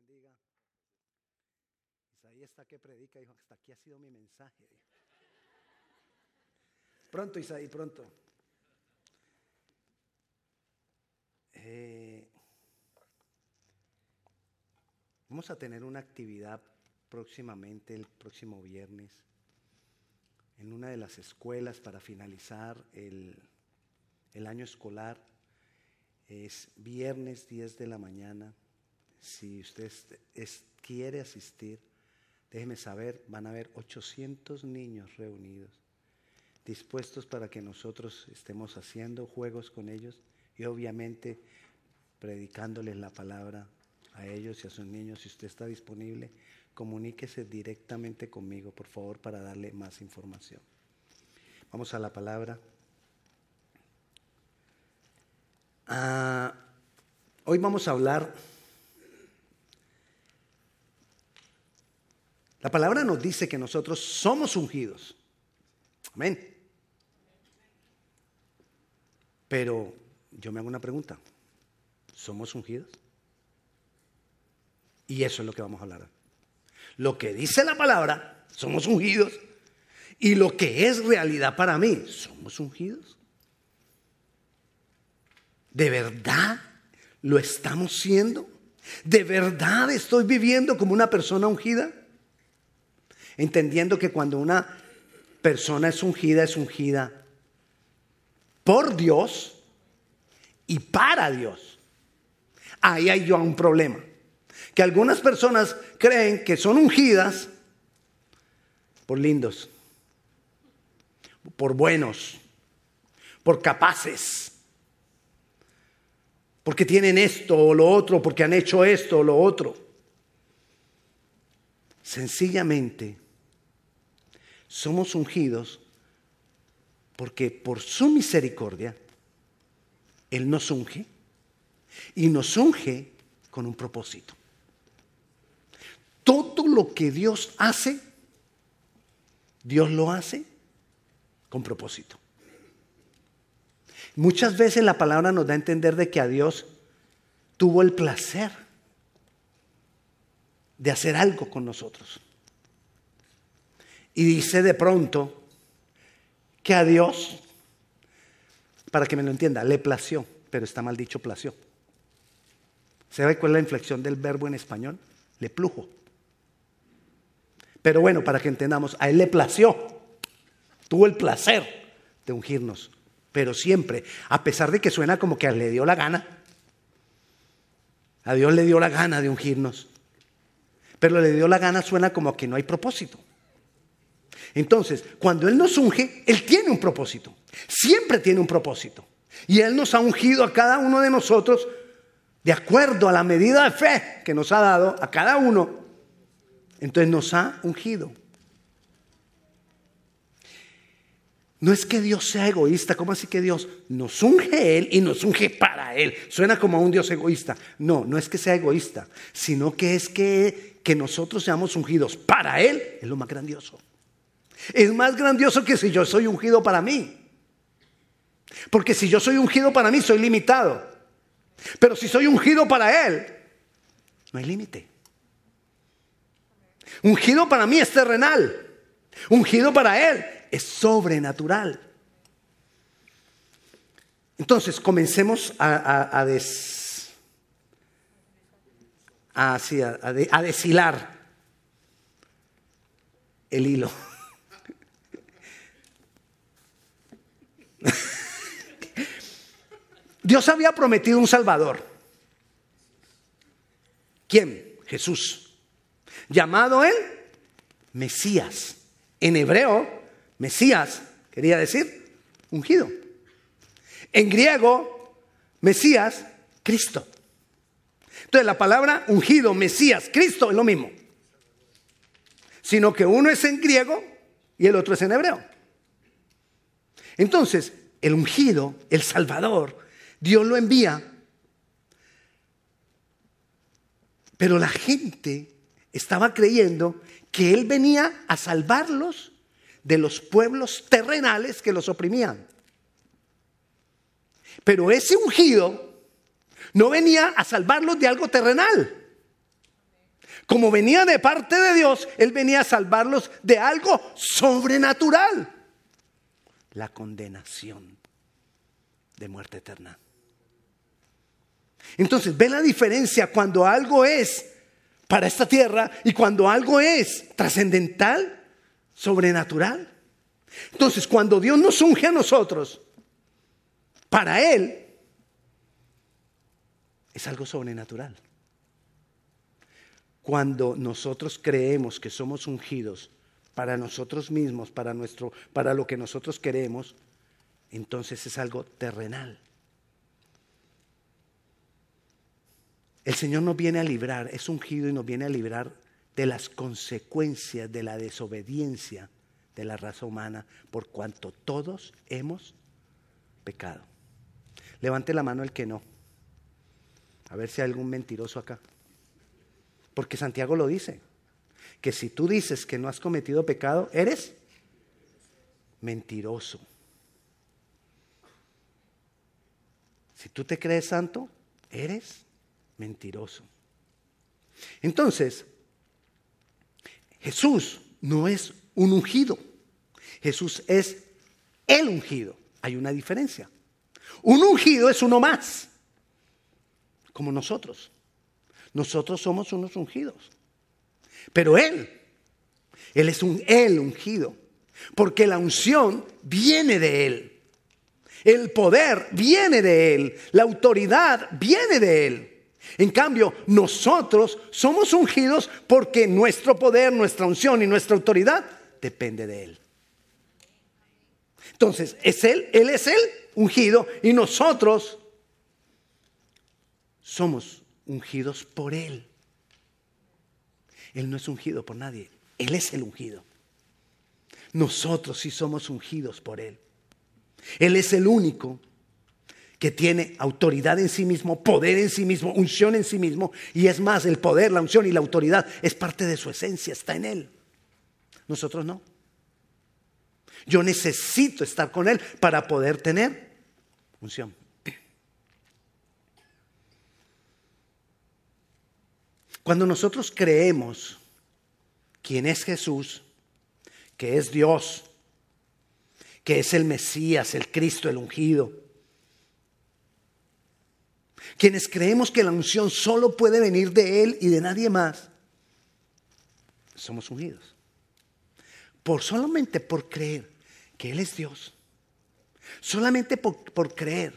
bendiga. Isaías está que predica, dijo, hasta aquí ha sido mi mensaje. Pronto, Isaí, pronto. Eh, vamos a tener una actividad próximamente, el próximo viernes, en una de las escuelas para finalizar el, el año escolar. Es viernes 10 de la mañana. Si usted quiere asistir, déjeme saber, van a haber 800 niños reunidos, dispuestos para que nosotros estemos haciendo juegos con ellos y obviamente predicándoles la palabra a ellos y a sus niños. Si usted está disponible, comuníquese directamente conmigo, por favor, para darle más información. Vamos a la palabra. Ah, hoy vamos a hablar. La palabra nos dice que nosotros somos ungidos. Amén. Pero yo me hago una pregunta. ¿Somos ungidos? Y eso es lo que vamos a hablar. Lo que dice la palabra, somos ungidos. Y lo que es realidad para mí, somos ungidos. ¿De verdad lo estamos siendo? ¿De verdad estoy viviendo como una persona ungida? Entendiendo que cuando una persona es ungida, es ungida por Dios y para Dios. Ahí hay yo un problema. Que algunas personas creen que son ungidas por lindos, por buenos, por capaces porque tienen esto o lo otro, porque han hecho esto o lo otro. Sencillamente, somos ungidos porque por su misericordia, Él nos unge y nos unge con un propósito. Todo lo que Dios hace, Dios lo hace con propósito. Muchas veces la palabra nos da a entender de que a Dios tuvo el placer de hacer algo con nosotros. Y dice de pronto que a Dios, para que me lo entienda, le plació, pero está mal dicho plació. ¿Sabe cuál es la inflexión del verbo en español? Le plujo. Pero bueno, para que entendamos, a Él le plació, tuvo el placer de ungirnos pero siempre, a pesar de que suena como que le dio la gana, a Dios le dio la gana de ungirnos, pero le dio la gana suena como que no hay propósito. Entonces, cuando Él nos unge, Él tiene un propósito, siempre tiene un propósito. Y Él nos ha ungido a cada uno de nosotros de acuerdo a la medida de fe que nos ha dado a cada uno. Entonces nos ha ungido. No es que Dios sea egoísta, ¿cómo así que Dios nos unge Él y nos unge para Él? Suena como a un Dios egoísta. No, no es que sea egoísta, sino que es que, que nosotros seamos ungidos para Él es lo más grandioso. Es más grandioso que si yo soy ungido para mí. Porque si yo soy ungido para mí, soy limitado. Pero si soy ungido para Él, no hay límite. Ungido para mí es terrenal. Ungido para Él es sobrenatural. Entonces, comencemos a, a, des, a, a deshilar el hilo. Dios había prometido un Salvador. ¿Quién? Jesús. Llamado él Mesías. En hebreo Mesías quería decir ungido. En griego, Mesías, Cristo. Entonces la palabra ungido, Mesías, Cristo es lo mismo. Sino que uno es en griego y el otro es en hebreo. Entonces, el ungido, el Salvador, Dios lo envía. Pero la gente estaba creyendo que Él venía a salvarlos de los pueblos terrenales que los oprimían. Pero ese ungido no venía a salvarlos de algo terrenal. como venía de parte de Dios, Él venía a salvarlos de algo sobrenatural. La condenación de muerte eterna. Entonces, ve la diferencia cuando algo es para esta tierra y cuando algo es trascendental, sobrenatural. Entonces, cuando Dios nos unge a nosotros, para Él, es algo sobrenatural. Cuando nosotros creemos que somos ungidos para nosotros mismos, para, nuestro, para lo que nosotros queremos, entonces es algo terrenal. El Señor nos viene a librar, es ungido y nos viene a librar de las consecuencias de la desobediencia de la raza humana, por cuanto todos hemos pecado. Levante la mano el que no. A ver si hay algún mentiroso acá. Porque Santiago lo dice, que si tú dices que no has cometido pecado, eres mentiroso. Si tú te crees santo, eres mentiroso. Entonces, Jesús no es un ungido. Jesús es el ungido. Hay una diferencia. Un ungido es uno más como nosotros. Nosotros somos unos ungidos. Pero Él, Él es un Él ungido. Porque la unción viene de Él. El poder viene de Él. La autoridad viene de Él. En cambio, nosotros somos ungidos porque nuestro poder, nuestra unción y nuestra autoridad depende de Él. Entonces, es Él, Él es Él ungido y nosotros somos ungidos por Él. Él no es ungido por nadie, Él es el ungido. Nosotros sí somos ungidos por Él. Él es el único que tiene autoridad en sí mismo, poder en sí mismo, unción en sí mismo, y es más, el poder, la unción y la autoridad es parte de su esencia, está en Él. Nosotros no. Yo necesito estar con Él para poder tener unción. Cuando nosotros creemos quién es Jesús, que es Dios, que es el Mesías, el Cristo, el ungido, quienes creemos que la unción solo puede venir de Él y de nadie más, somos ungidos. Por solamente por creer que Él es Dios, solamente por, por creer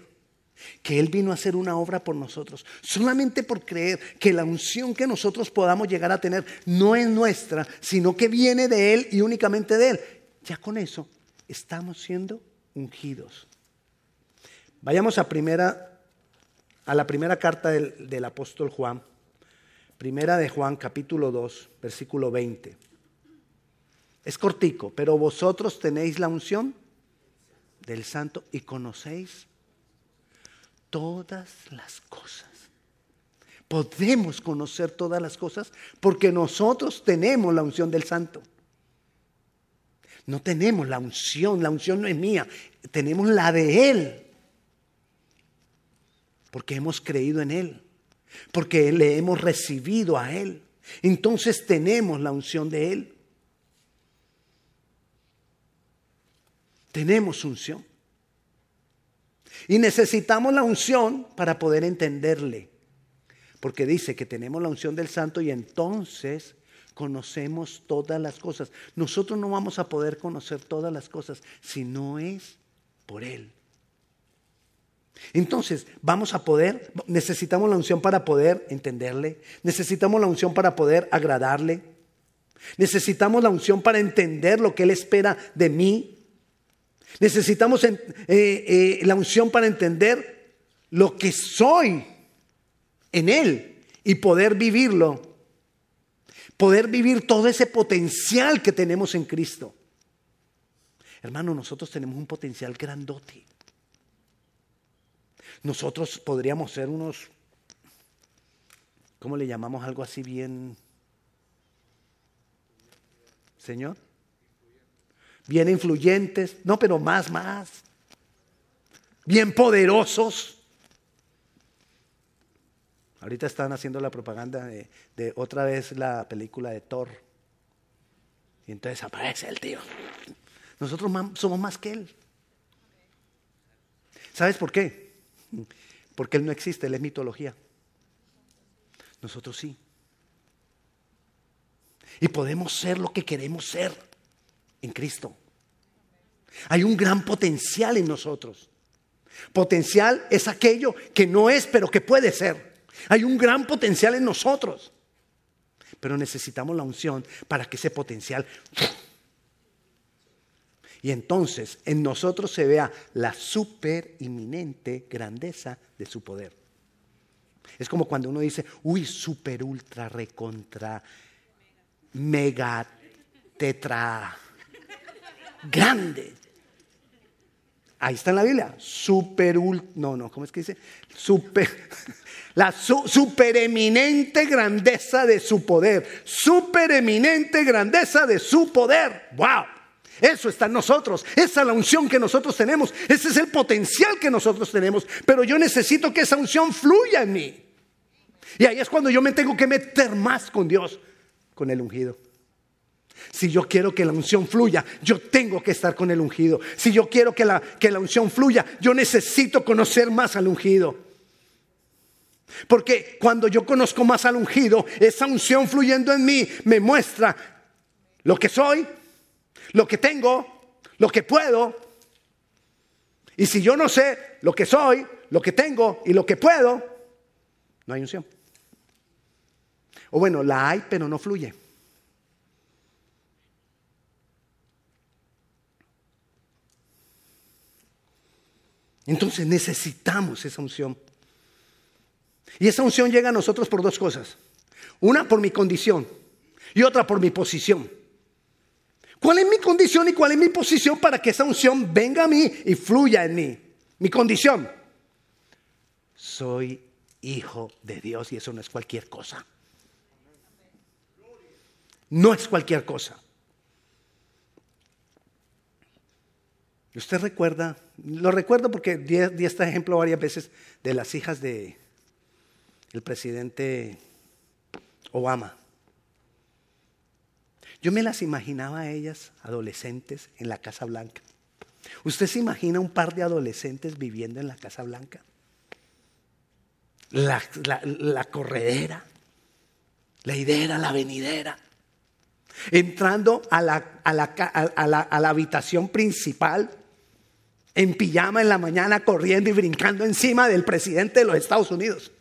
que Él vino a hacer una obra por nosotros, solamente por creer que la unción que nosotros podamos llegar a tener no es nuestra, sino que viene de Él y únicamente de Él. Ya con eso estamos siendo ungidos. Vayamos a primera, a la primera carta del, del apóstol Juan, primera de Juan capítulo 2, versículo 20. Es cortico, pero vosotros tenéis la unción del santo y conocéis todas las cosas. Podemos conocer todas las cosas porque nosotros tenemos la unción del santo. No tenemos la unción, la unción no es mía, tenemos la de Él. Porque hemos creído en Él, porque le hemos recibido a Él. Entonces tenemos la unción de Él. Tenemos unción. Y necesitamos la unción para poder entenderle. Porque dice que tenemos la unción del santo y entonces conocemos todas las cosas. Nosotros no vamos a poder conocer todas las cosas si no es por Él. Entonces, vamos a poder, necesitamos la unción para poder entenderle, necesitamos la unción para poder agradarle, necesitamos la unción para entender lo que Él espera de mí Necesitamos eh, eh, la unción para entender lo que soy en Él y poder vivirlo. Poder vivir todo ese potencial que tenemos en Cristo. Hermano, nosotros tenemos un potencial grandote. Nosotros podríamos ser unos, ¿cómo le llamamos algo así bien? Señor bien influyentes, no, pero más, más, bien poderosos. Ahorita están haciendo la propaganda de, de otra vez la película de Thor. Y entonces aparece el tío. Nosotros somos más que él. ¿Sabes por qué? Porque él no existe, él es mitología. Nosotros sí. Y podemos ser lo que queremos ser en Cristo. Hay un gran potencial en nosotros. Potencial es aquello que no es, pero que puede ser. Hay un gran potencial en nosotros. Pero necesitamos la unción para que ese potencial... Y entonces en nosotros se vea la super inminente grandeza de su poder. Es como cuando uno dice, uy, super, ultra, recontra, mega, tetra, grande. Ahí está en la Biblia. Super, no, no, ¿cómo es que dice? Super, la supereminente grandeza de su poder. Supereminente grandeza de su poder. ¡Wow! Eso está en nosotros. Esa es la unción que nosotros tenemos. Ese es el potencial que nosotros tenemos. Pero yo necesito que esa unción fluya en mí. Y ahí es cuando yo me tengo que meter más con Dios, con el ungido. Si yo quiero que la unción fluya, yo tengo que estar con el ungido. Si yo quiero que la, que la unción fluya, yo necesito conocer más al ungido. Porque cuando yo conozco más al ungido, esa unción fluyendo en mí me muestra lo que soy, lo que tengo, lo que puedo. Y si yo no sé lo que soy, lo que tengo y lo que puedo, no hay unción. O bueno, la hay, pero no fluye. Entonces necesitamos esa unción. Y esa unción llega a nosotros por dos cosas. Una por mi condición y otra por mi posición. ¿Cuál es mi condición y cuál es mi posición para que esa unción venga a mí y fluya en mí? Mi condición. Soy hijo de Dios y eso no es cualquier cosa. No es cualquier cosa. Usted recuerda, lo recuerdo porque di, este ejemplo varias veces de las hijas de presidente Obama. Yo me las imaginaba a ellas, adolescentes, en la Casa Blanca. ¿Usted se imagina un par de adolescentes viviendo en la Casa Blanca? La, corredera, la idera, la venidera. Entrando a la, a la habitación principal en pijama en la mañana corriendo y brincando encima del presidente de los Estados Unidos.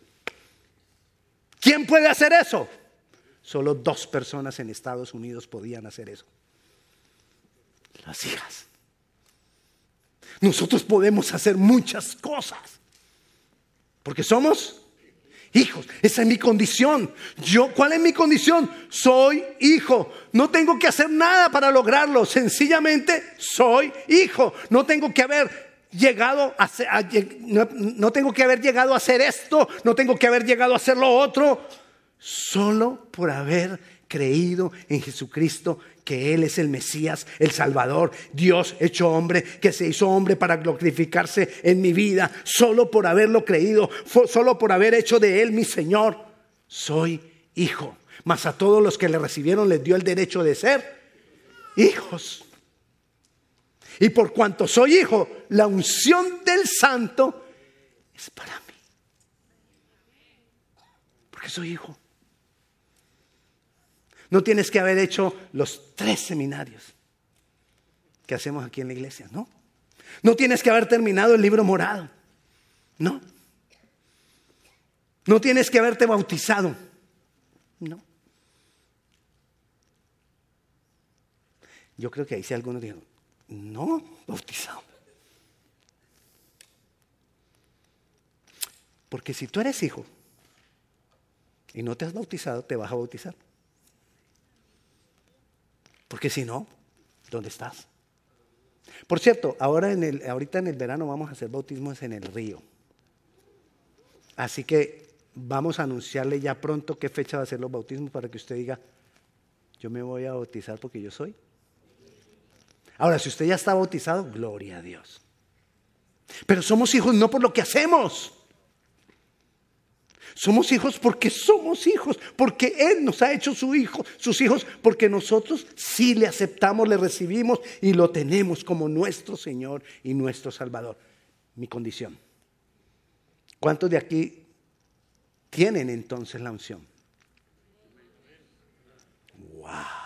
¿Quién puede hacer eso? Solo dos personas en Estados Unidos podían hacer eso. Las hijas. Nosotros podemos hacer muchas cosas. Porque somos hijos. Esa es mi condición. Yo, ¿cuál es mi condición? Soy hijo. No tengo que hacer nada para lograrlo. Sencillamente soy hijo. No tengo que haber llegado a, no, tengo que haber llegado a hacer esto. No tengo que haber llegado a hacer lo otro. Solo por haber creído en Jesucristo que Él es el Mesías, el Salvador, Dios hecho hombre, que se hizo hombre para glorificarse en mi vida, solo por haberlo creído, solo por haber hecho de Él mi Señor. Soy hijo. Mas a todos los que le recibieron les dio el derecho de ser hijos. Y por cuanto soy hijo, la unción del santo es para mí. Porque soy hijo. No tienes que haber hecho los tres seminarios que hacemos aquí en la iglesia, ¿no? No tienes que haber terminado el libro morado, ¿no? No tienes que haberte bautizado, ¿no? Yo creo que ahí sí algunos dijeron, no, bautizado. Porque si tú eres hijo y no te has bautizado, te vas a bautizar. Porque si no, ¿dónde estás? Por cierto, ahora en el, ahorita en el verano vamos a hacer bautismos en el río. Así que vamos a anunciarle ya pronto qué fecha va a ser los bautismos para que usted diga, yo me voy a bautizar porque yo soy. Ahora, si usted ya está bautizado, gloria a Dios. Pero somos hijos no por lo que hacemos. Somos hijos porque somos hijos, porque Él nos ha hecho su hijo, sus hijos, porque nosotros sí le aceptamos, le recibimos y lo tenemos como nuestro Señor y nuestro Salvador. Mi condición. ¿Cuántos de aquí tienen entonces la unción? ¡Wow!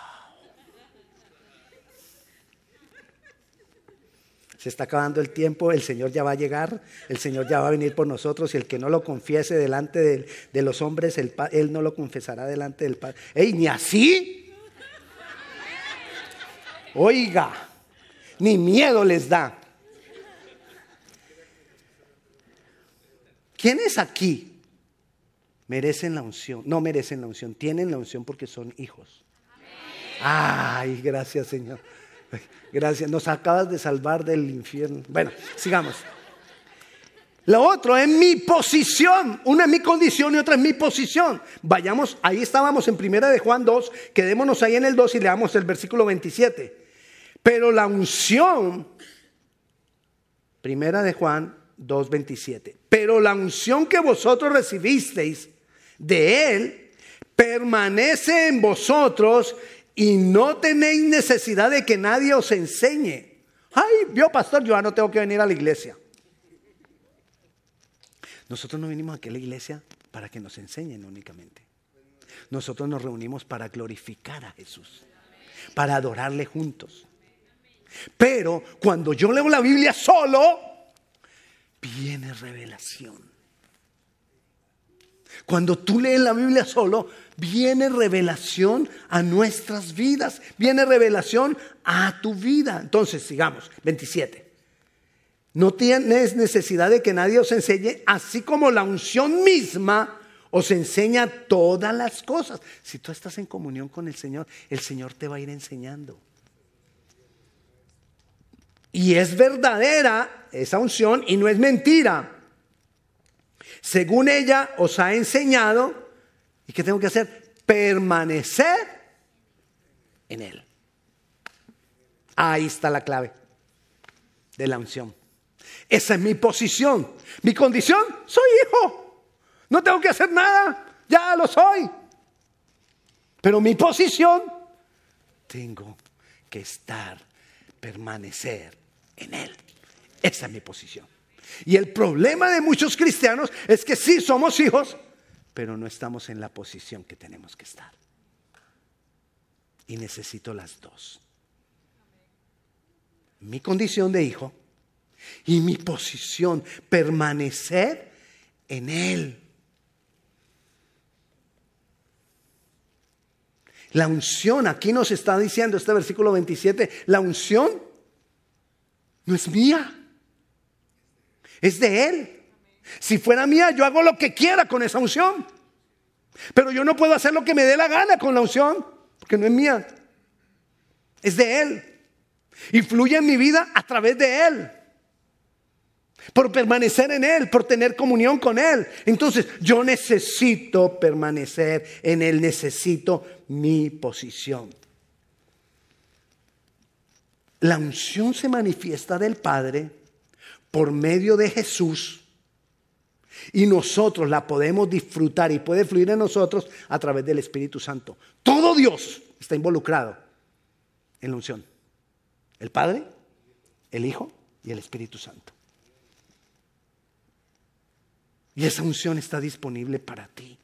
Se está acabando el tiempo, el Señor ya va a llegar, el Señor ya va a venir por nosotros y el que no lo confiese delante de, los hombres, Él no lo confesará delante del Padre. ¡Ey, ni así! Oiga, ni miedo les da. ¿Quiénes aquí merecen la unción? No merecen la unción, tienen la unción porque son hijos. Ay, gracias Señor. Gracias, nos acabas de salvar del infierno. Bueno, sigamos. Lo otro es mi posición. Una es mi condición y otra es mi posición. Vayamos, ahí estábamos en primera de Juan 2, quedémonos ahí en el 2 y leamos el versículo 27. Pero la unción, primera de Juan 2, 27. Pero la unción que vosotros recibisteis de Él permanece en vosotros y no tenéis necesidad de que nadie os enseñe. Ay, vio pastor, yo ya no tengo que venir a la iglesia. Nosotros no venimos aquí a la iglesia para que nos enseñen únicamente. Nosotros nos reunimos para glorificar a Jesús, para adorarle juntos. Pero cuando yo leo la Biblia solo, viene revelación. Cuando tú lees la Biblia solo, viene revelación a nuestras vidas, viene revelación a tu vida. Entonces, sigamos, 27. No tienes necesidad de que nadie os enseñe, así como la unción misma os enseña todas las cosas. Si tú estás en comunión con el Señor, el Señor te va a ir enseñando. Y es verdadera esa unción y no es mentira. Según ella os ha enseñado, ¿y qué tengo que hacer? Permanecer en Él. Ahí está la clave de la unción. Esa es mi posición. Mi condición, soy hijo. No tengo que hacer nada, ya lo soy. Pero mi posición, tengo que estar, permanecer en Él. Esa es mi posición. Y el problema de muchos cristianos es que sí somos hijos, pero no estamos en la posición que tenemos que estar. Y necesito las dos. Mi condición de hijo y mi posición, permanecer en Él. La unción, aquí nos está diciendo este versículo 27, la unción no es mía es de Él. Si fuera mía, yo hago lo que quiera con esa unción. Pero yo no puedo hacer lo que me dé la gana con la unción, porque no es mía. Es de Él. Y fluye en mi vida a través de Él. Por permanecer en Él, por tener comunión con Él. Entonces, yo necesito permanecer en Él, necesito mi posición. La unción se manifiesta del Padre por medio de Jesús y nosotros la podemos disfrutar y puede fluir en nosotros a través del Espíritu Santo. Todo Dios está involucrado en la unción. El Padre, el Hijo y el Espíritu Santo. Y esa unción está disponible para ti.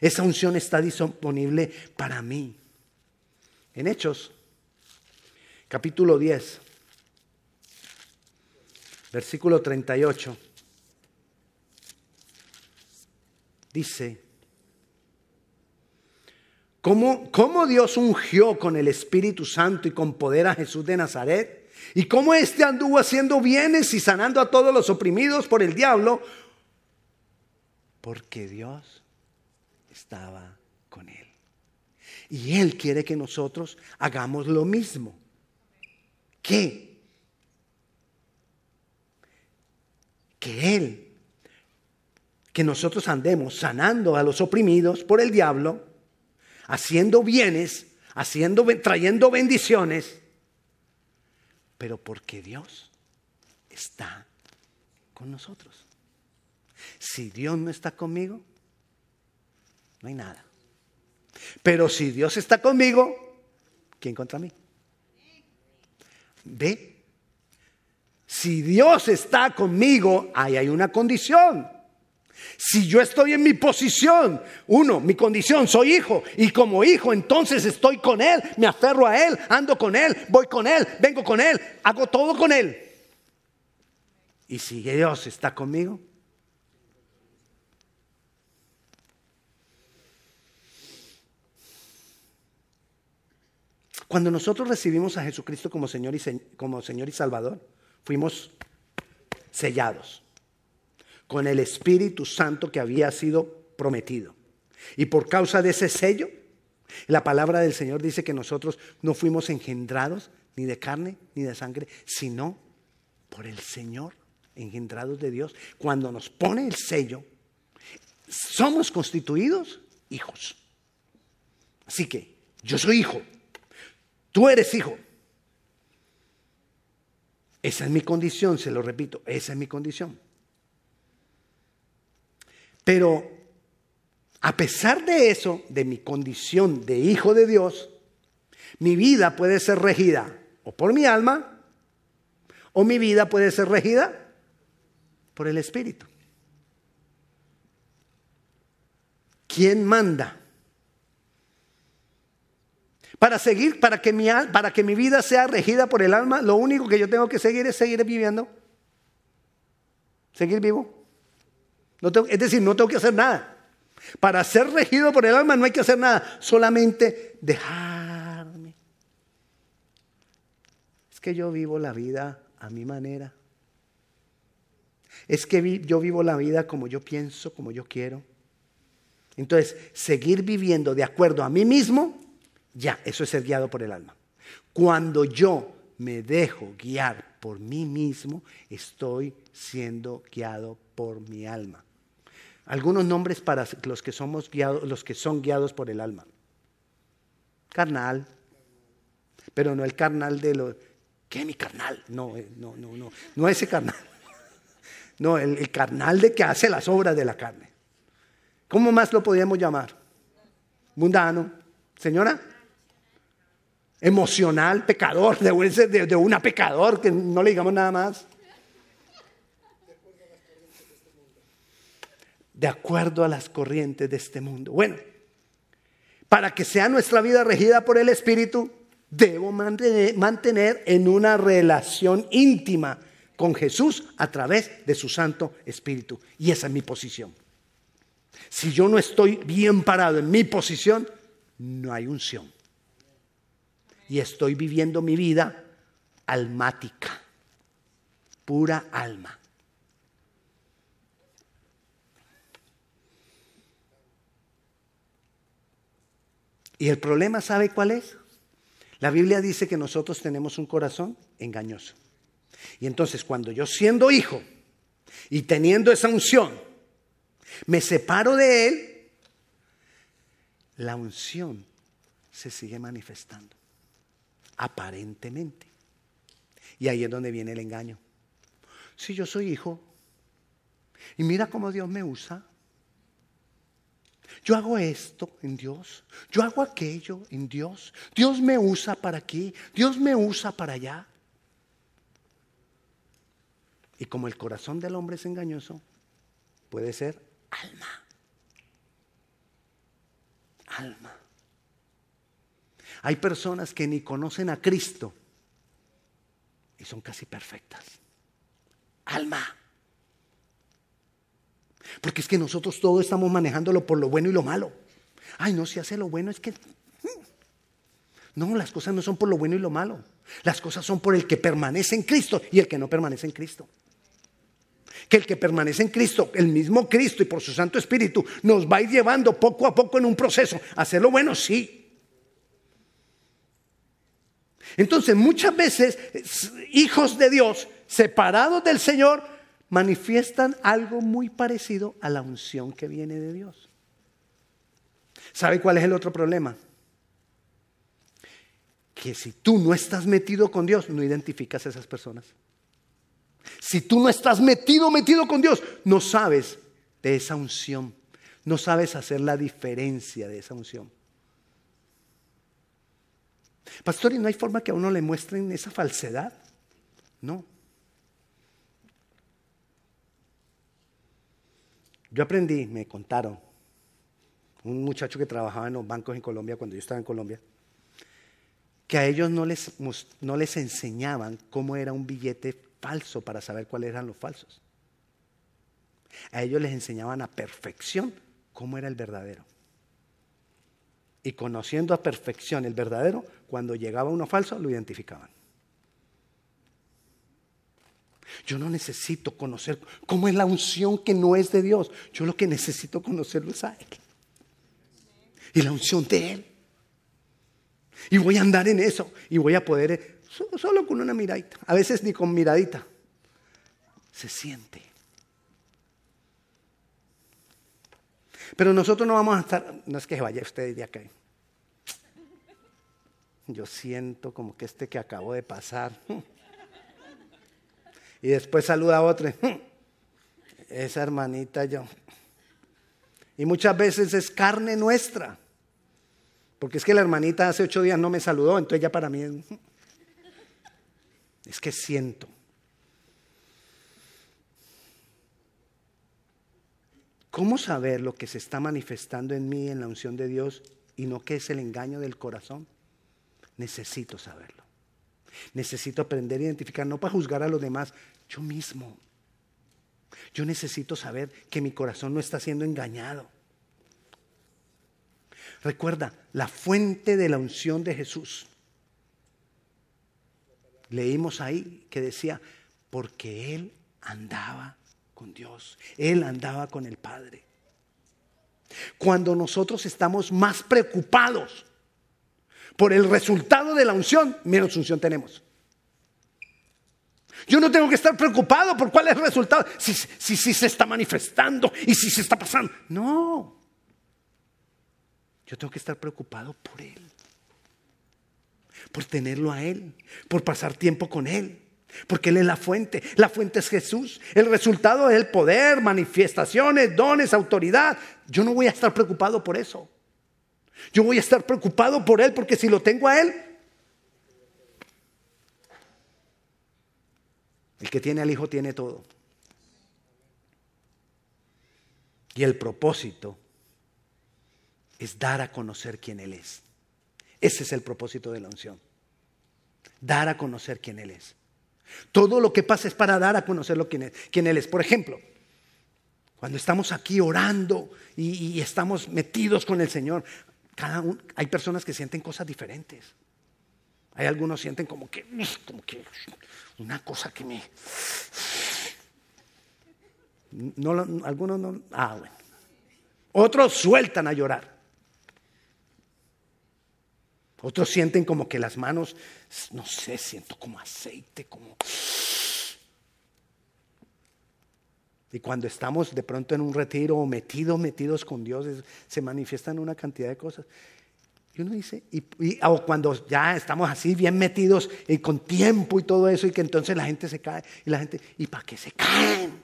Esa unción está disponible para mí. En Hechos, capítulo 10 versículo 38, dice, ¿cómo, ¿cómo, Dios ungió con el Espíritu Santo y con poder a Jesús de Nazaret? Y cómo éste anduvo haciendo bienes y sanando a todos los oprimidos por el diablo, porque Dios estaba con él. Y Él quiere que nosotros hagamos lo mismo. ¿Qué? que Él, que nosotros andemos sanando a los oprimidos por el diablo, haciendo bienes, haciendo, trayendo bendiciones, pero porque Dios está con nosotros. Si Dios no está conmigo, no hay nada. Pero si Dios está conmigo, ¿quién contra mí? ¿Ve? Si Dios está conmigo, ahí hay una condición. Si yo estoy en mi posición, uno, mi condición, soy hijo, y como hijo entonces estoy con Él, me aferro a Él, ando con Él, voy con Él, vengo con Él, hago todo con Él. Y si Dios está conmigo, Cuando nosotros recibimos a Jesucristo como Señor y, como Señor y Salvador, fuimos sellados con el Espíritu Santo que había sido prometido. Y por causa de ese sello, la palabra del Señor dice que nosotros no fuimos engendrados ni de carne ni de sangre, sino por el Señor, engendrados de Dios. Cuando nos pone el sello, somos constituidos hijos. Así que yo soy hijo, Tú eres hijo. Esa es mi condición, se lo repito, esa es mi condición. Pero a pesar de eso, de mi condición de hijo de Dios, mi vida puede ser regida o por mi alma, o mi vida puede ser regida por el Espíritu. ¿Quién manda? Para seguir, para que, mi, para que mi vida sea regida por el alma, lo único que yo tengo que seguir es seguir viviendo. Seguir vivo. No es decir, no tengo que hacer nada. Para ser regido por el alma no hay que hacer nada, solamente dejarme. Es que yo vivo la vida a mi manera. Es que yo vivo la vida como yo pienso, como yo quiero. Entonces, seguir viviendo de acuerdo a mí mismo ya, eso es ser guiado por el alma. Cuando yo me dejo guiar por mí mismo, estoy siendo guiado por mi alma. Algunos nombres para los que somos guiados, los que son guiados por el alma. Carnal, pero no el carnal de lo ¿Qué mi carnal? No, eh, no, no, no, no ese carnal. No, el, el carnal de que hace las obras de la carne. ¿Cómo más lo podríamos llamar? Mundano. Señora, emocional, pecador, de, una pecador, que no le digamos nada más. De acuerdo a las corrientes de este mundo. Bueno, para que sea nuestra vida regida por el Espíritu, debo mantener en una relación íntima con Jesús a través de su Santo Espíritu. Y esa es mi posición. Si yo no estoy bien parado en mi posición, no hay unción y estoy viviendo mi vida almática, pura alma. Y el problema, ¿sabe cuál es? La Biblia dice que nosotros tenemos un corazón engañoso. Y entonces cuando yo siendo hijo y teniendo esa unción, me separo de él, la unción se sigue manifestando aparentemente. Y ahí es donde viene el engaño. Si yo soy hijo, y mira cómo Dios me usa, yo hago esto en Dios, yo hago aquello en Dios, Dios me usa para aquí, Dios me usa para allá. Y como el corazón del hombre es engañoso, puede ser alma. Alma. Hay personas que ni conocen a Cristo y son casi perfectas. Alma. Porque es que nosotros todos estamos manejándolo por lo bueno y lo malo. Ay, no, si hace lo bueno es que... Mm. No, las cosas no son por lo bueno y lo malo. Las cosas son por el que permanece en Cristo y el que no permanece en Cristo. Que el que permanece en Cristo, el mismo Cristo y por su Santo Espíritu, nos va a ir llevando poco a poco en un proceso. Hacer lo bueno, sí. Entonces muchas veces hijos de Dios separados del Señor manifiestan algo muy parecido a la unción que viene de Dios. ¿Sabe cuál es el otro problema? Que si tú no estás metido con Dios, no identificas a esas personas. Si tú no estás metido, metido con Dios, no sabes de esa unción. No sabes hacer la diferencia de esa unción. Pastor, ¿y no hay forma que a uno le muestren esa falsedad? No. Yo aprendí, me contaron, un muchacho que trabajaba en los bancos en Colombia cuando yo estaba en Colombia, que a ellos no les, no les enseñaban cómo era un billete falso para saber cuáles eran los falsos. A ellos les enseñaban a perfección cómo era el verdadero. Y conociendo a perfección el verdadero, cuando llegaba uno falso, lo identificaban. Yo no necesito conocer cómo es la unción que no es de Dios. Yo lo que necesito conocerlo es a Él. Y la unción de Él. Y voy a andar en eso. Y voy a poder, eh, solo con una miradita. A veces ni con miradita. Se siente. Pero nosotros no vamos a estar, no es que vaya usted de acá. Yo siento como que este que acabo de pasar. Y después saluda a otro. Esa hermanita yo. Y muchas veces es carne nuestra. Porque es que la hermanita hace ocho días no me saludó, entonces ya para mí es, es que siento. ¿Cómo saber lo que se está manifestando en mí en la unción de Dios y no que es el engaño del corazón? Necesito saberlo. Necesito aprender a identificar, no para juzgar a los demás, yo mismo. Yo necesito saber que mi corazón no está siendo engañado. Recuerda, la fuente de la unción de Jesús. Leímos ahí que decía, porque Él andaba con Dios, Él andaba con el Padre. Cuando nosotros estamos más preocupados por el resultado de la unción, menos unción tenemos. Yo no tengo que estar preocupado por cuál es el resultado, si, si, si se está manifestando y si se está pasando. No. Yo tengo que estar preocupado por Él, por tenerlo a Él, por pasar tiempo con Él, porque Él es la fuente. La fuente es Jesús. El resultado es el poder, manifestaciones, dones, autoridad. Yo no voy a estar preocupado por eso. Yo voy a estar preocupado por Él porque si lo tengo a Él, el que tiene al Hijo tiene todo. Y el propósito es dar a conocer quién Él es. Ese es el propósito de la unción. Dar a conocer quién Él es. Todo lo que pasa es para dar a conocer quién, Él es. Por ejemplo, cuando estamos aquí orando y, estamos metidos con el Señor, hay personas que sienten cosas diferentes. Hay algunos sienten como que, como que una cosa que me... No, algunos no... Ah, bueno. Otros sueltan a llorar. Otros sienten como que las manos, no sé, siento como aceite, como... Y cuando estamos de pronto en un retiro o metidos, metidos con Dios, se manifiestan una cantidad de cosas. Y uno dice, y, o cuando ya estamos así bien metidos y con tiempo y todo eso, y que entonces la gente se cae, y la gente, ¿y para qué se caen?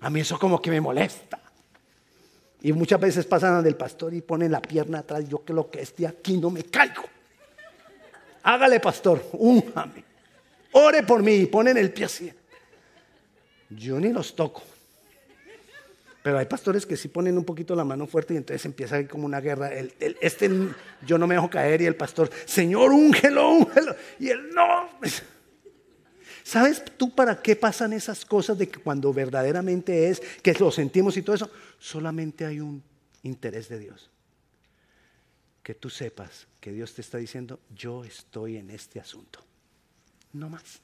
A mí eso como que me molesta. Y muchas veces pasan del pastor y ponen la pierna atrás, yo que lo que esté aquí no me caigo. Hágale, pastor, únjame. Ore por mí y ponen el pie así. Yo ni los toco. Pero hay pastores que sí ponen un poquito la mano fuerte y entonces empieza como una guerra. este yo no me dejo caer y el pastor, Señor, úngelo, úngelo. Y él no. ¿Sabes tú para qué pasan esas cosas de que cuando verdaderamente es, que lo sentimos y todo eso? Solamente hay un interés de Dios. Que tú sepas que Dios te está diciendo, yo estoy en este asunto. No más.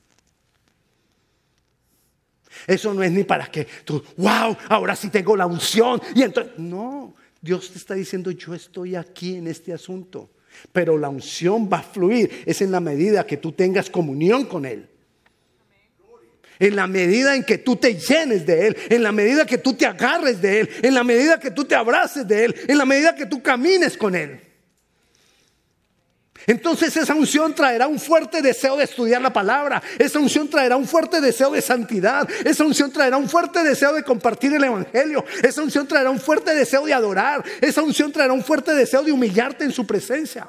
Eso no es ni para que tú, wow, ahora sí tengo la unción. Y entonces, no, Dios te está diciendo, yo estoy aquí en este asunto. Pero la unción va a fluir, es en la medida que tú tengas comunión con Él. En la medida en que tú te llenes de Él, en la medida que tú te agarres de Él, en la medida que tú te abraces de Él, en la medida que tú camines con Él. Entonces esa unción traerá un fuerte deseo de estudiar la palabra. Esa unción traerá un fuerte deseo de santidad. Esa unción traerá un fuerte deseo de compartir el Evangelio. Esa unción traerá un fuerte deseo de adorar. Esa unción traerá un fuerte deseo de humillarte en su presencia.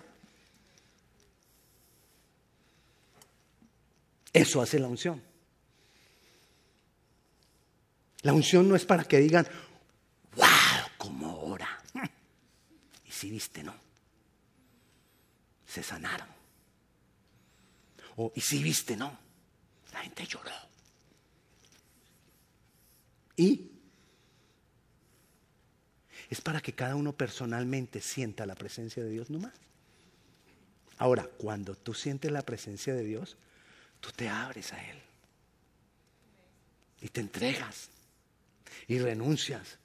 Eso hace la unción. La unción no es para que digan, wow, como ora. Y si viste, no. Se sanaron. O, y si viste, no. La gente lloró. Y es para que cada uno personalmente sienta la presencia de Dios nomás. Ahora, cuando tú sientes la presencia de Dios, tú te abres a Él. Y te entregas. Y renuncias.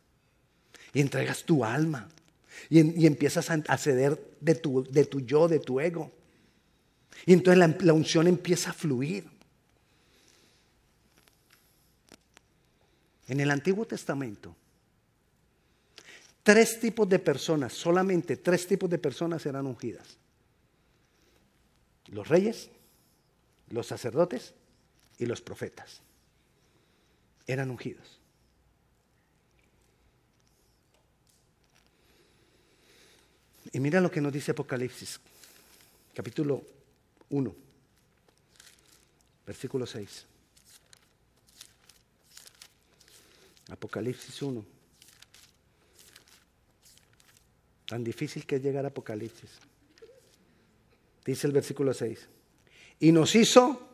Y entregas tu alma. Y, empiezas a, ceder de tu, de tu, yo, de tu ego. Y entonces la, la unción empieza a fluir. En el Antiguo Testamento, tres tipos de personas, solamente tres tipos de personas eran ungidas. Los reyes, los sacerdotes y los profetas eran ungidos. Y mira lo que nos dice Apocalipsis, capítulo 1, versículo 6. Apocalipsis 1. Tan difícil que es llegar a Apocalipsis. Dice el versículo 6 y nos hizo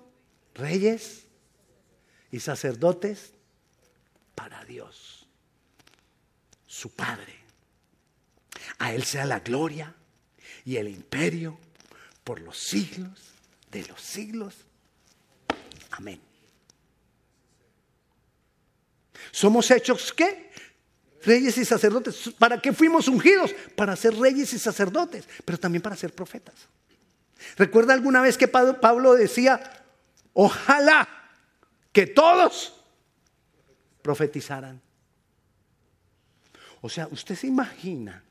reyes y sacerdotes para Dios, su Padre. A Él sea la gloria y el imperio por los siglos de los siglos. Amén. Somos hechos qué? Reyes y sacerdotes. ¿Para qué fuimos ungidos? Para ser reyes y sacerdotes, pero también para ser profetas. ¿Recuerda alguna vez que Pablo decía, ojalá que todos profetizaran? O sea, usted se imagina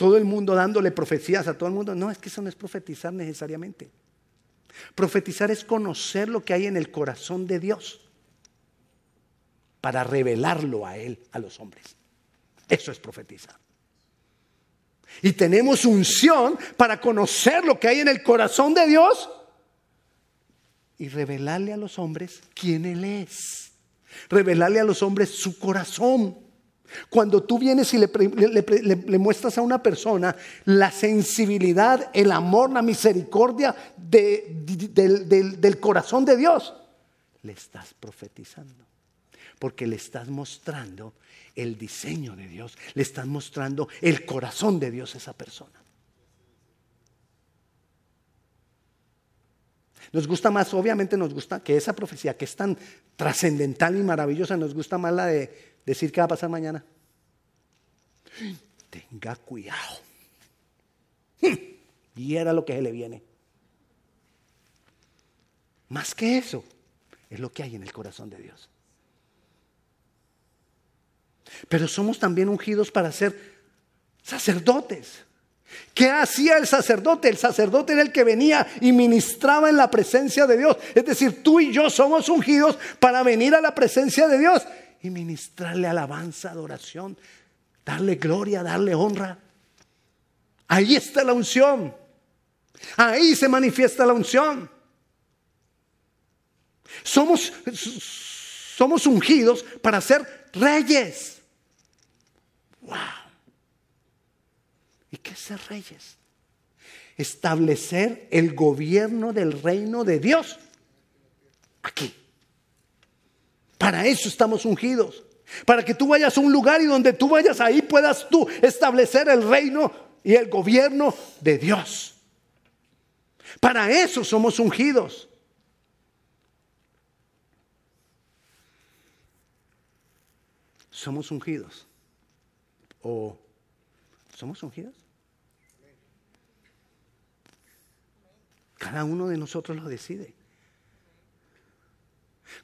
todo el mundo dándole profecías a todo el mundo. No, es que eso no es profetizar necesariamente. Profetizar es conocer lo que hay en el corazón de Dios para revelarlo a Él, a los hombres. Eso es profetizar. Y tenemos unción para conocer lo que hay en el corazón de Dios y revelarle a los hombres quién Él es. Revelarle a los hombres su corazón. Cuando tú vienes y le, muestras a una persona la sensibilidad, el amor, la misericordia del corazón de Dios, le estás profetizando. Porque le estás mostrando el diseño de Dios, le están mostrando el corazón de Dios a esa persona. Nos gusta más, obviamente nos gusta que esa profecía que es tan trascendental y maravillosa, nos gusta más la de decir qué va a pasar mañana. Tenga cuidado. Y era lo que se le viene. Más que eso, es lo que hay en el corazón de Dios. Pero somos también ungidos para ser sacerdotes. ¿Qué hacía el sacerdote? El sacerdote era el que venía y ministraba en la presencia de Dios. Es decir, tú y yo somos ungidos para venir a la presencia de Dios y ministrarle alabanza, adoración, darle gloria, darle honra. Ahí está la unción. Ahí se manifiesta la unción. Somos, somos ungidos para ser reyes. ¡Wow! ¿Y qué ser reyes? Establecer el gobierno del reino de Dios aquí. Para eso estamos ungidos. Para que tú vayas a un lugar y donde tú vayas ahí puedas tú establecer el reino y el gobierno de Dios. Para eso somos ungidos. Somos ungidos o somos ungidos? Cada uno de nosotros lo decide.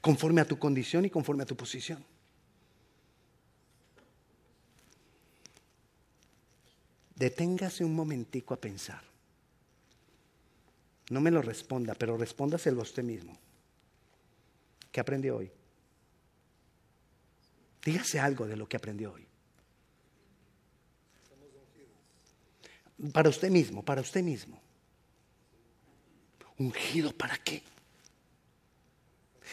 Conforme a tu condición y conforme a tu posición. Deténgase un momentico a pensar. No me lo responda, pero respóndaselo a usted mismo. ¿Qué aprendió hoy? Dígase algo de lo que aprendió hoy. Para usted mismo, para usted mismo. ¿Ungido para qué?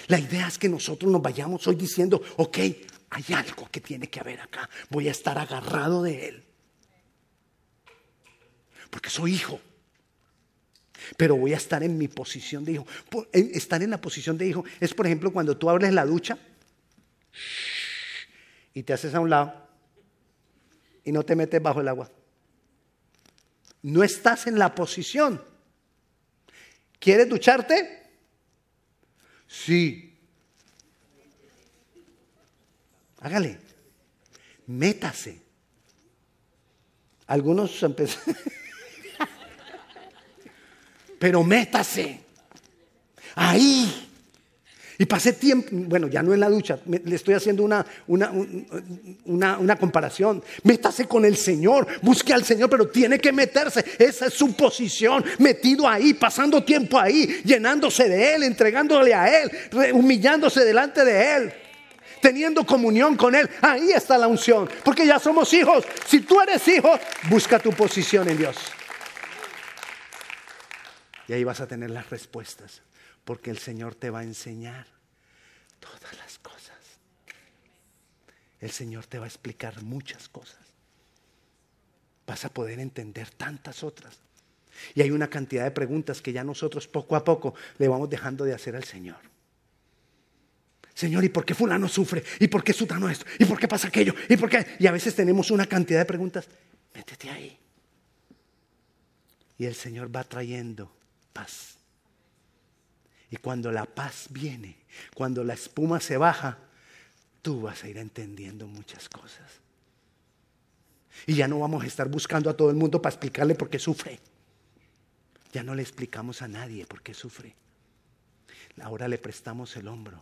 La idea es que nosotros nos vayamos hoy diciendo, ok, hay algo que tiene que haber acá. Voy a estar agarrado de él. Porque soy hijo. Pero voy a estar en mi posición de hijo. Estar en la posición de hijo es, por ejemplo, cuando tú abres la ducha y te haces a un lado y no te metes bajo el agua. No estás en la posición. ¿Quieres ducharte? Sí. Hágale. Métase. Algunos empezaron. Pero métase. Ahí. Y pasé tiempo, bueno, ya no en la ducha, le estoy haciendo una, una, una, una, comparación. Métase con el Señor, busque al Señor, pero tiene que meterse. Esa es su posición, metido ahí, pasando tiempo ahí, llenándose de Él, entregándole a Él, humillándose delante de Él, teniendo comunión con Él. Ahí está la unción, porque ya somos hijos. Si tú eres hijo, busca tu posición en Dios. Y ahí vas a tener las respuestas porque el Señor te va a enseñar todas las cosas. El Señor te va a explicar muchas cosas. Vas a poder entender tantas otras. Y hay una cantidad de preguntas que ya nosotros poco a poco le vamos dejando de hacer al Señor. Señor, ¿y por qué fulano sufre? ¿Y por qué sutano esto? ¿Y por qué pasa aquello? ¿Y por qué? Y a veces tenemos una cantidad de preguntas. Métete ahí. Y el Señor va trayendo paz. Y cuando la paz viene, cuando la espuma se baja, tú vas a ir entendiendo muchas cosas. Y ya no vamos a estar buscando a todo el mundo para explicarle por qué sufre. Ya no le explicamos a nadie por qué sufre. Ahora le prestamos el hombro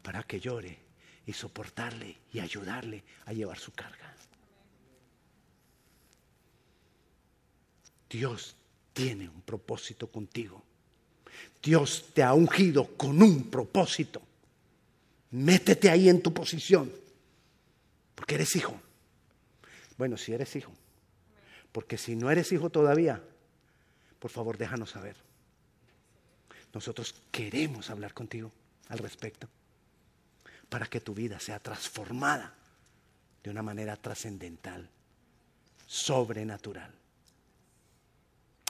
para que llore y soportarle y ayudarle a llevar su carga. Dios tiene un propósito contigo. Dios te ha ungido con un propósito. Métete ahí en tu posición, porque eres hijo. Bueno, si eres hijo, porque si no eres hijo todavía, por favor déjanos saber. Nosotros queremos hablar contigo al respecto, para que tu vida sea transformada de una manera trascendental, sobrenatural.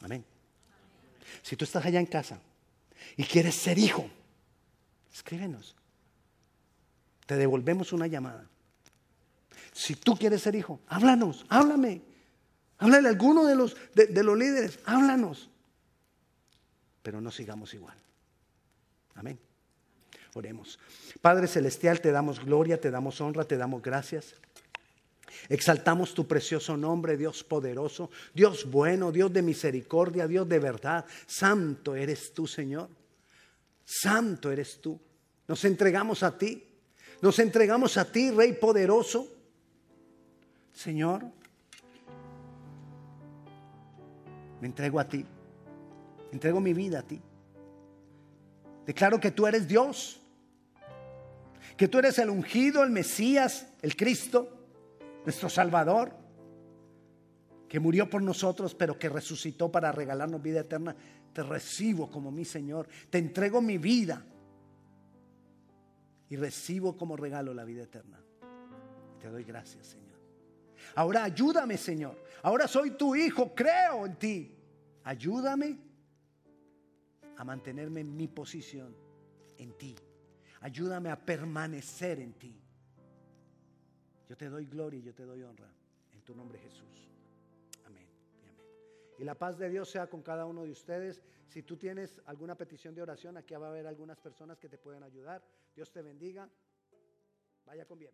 Amén. Si tú estás allá en casa y quieres ser hijo, escríbenos. Te devolvemos una llamada. Si tú quieres ser hijo, háblanos, háblame. Háblale a alguno de los, de, de los líderes, háblanos. Pero no sigamos igual. Amén. Oremos. Padre Celestial, te damos gloria, te damos honra, te damos gracias. Exaltamos tu precioso nombre, Dios poderoso, Dios bueno, Dios de misericordia, Dios de verdad. Santo eres tú, Señor. Santo eres tú. Nos entregamos a ti. Nos entregamos a ti, Rey poderoso. Señor, me entrego a ti. Entrego mi vida a ti. Declaro que tú eres Dios. Que tú eres el ungido, el Mesías, el Cristo nuestro Salvador, que murió por nosotros, pero que resucitó para regalarnos vida eterna, te recibo como mi Señor, te entrego mi vida y recibo como regalo la vida eterna. Te doy gracias, Señor. Ahora ayúdame, Señor. Ahora soy tu hijo, creo en ti. Ayúdame a mantenerme en mi posición en ti. Ayúdame a permanecer en ti. Yo te doy gloria y yo te doy honra en tu nombre Jesús. Amén y amén. Y la paz de Dios sea con cada uno de ustedes. Si tú tienes alguna petición de oración, aquí va a haber algunas personas que te pueden ayudar. Dios te bendiga. Vaya con bien.